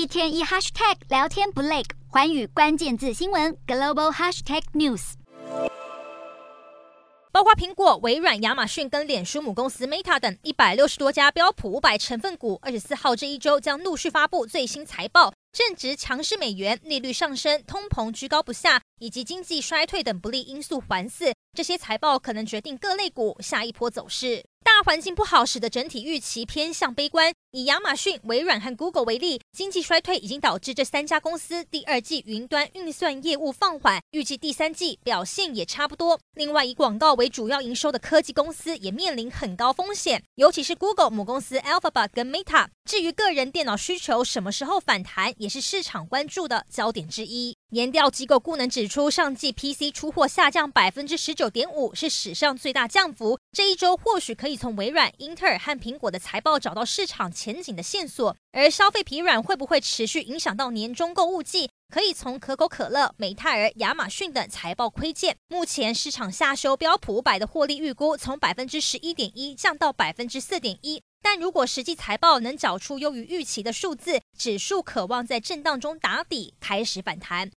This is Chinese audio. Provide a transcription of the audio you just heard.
一天一 hashtag 聊天不累，寰宇关键字新闻 global hashtag news。包括苹果、微软、亚马逊跟脸书母公司 Meta 等一百六十多家标普五百成分股，二十四号这一周将陆续发布最新财报。正值强势美元、利率上升、通膨居高不下，以及经济衰退等不利因素环伺，这些财报可能决定各类股下一波走势。环境不好，使得整体预期偏向悲观。以亚马逊、微软和 Google 为例，经济衰退已经导致这三家公司第二季云端运算业务放缓，预计第三季表现也差不多。另外，以广告为主要营收的科技公司也面临很高风险，尤其是 Google 母公司 Alphabet 跟 Meta。至于个人电脑需求什么时候反弹，也是市场关注的焦点之一。研调机构顾能指出，上季 PC 出货下降百分之十九点五，是史上最大降幅。这一周或许可以从微软、英特尔和苹果的财报找到市场前景的线索。而消费疲软会不会持续影响到年终购物季，可以从可口可乐、美泰儿、亚马逊等财报窥见。目前市场下修标普五百的获利预估，从百分之十一点一降到百分之四点一。但如果实际财报能缴出优于预期的数字，指数可望在震荡中打底，开始反弹。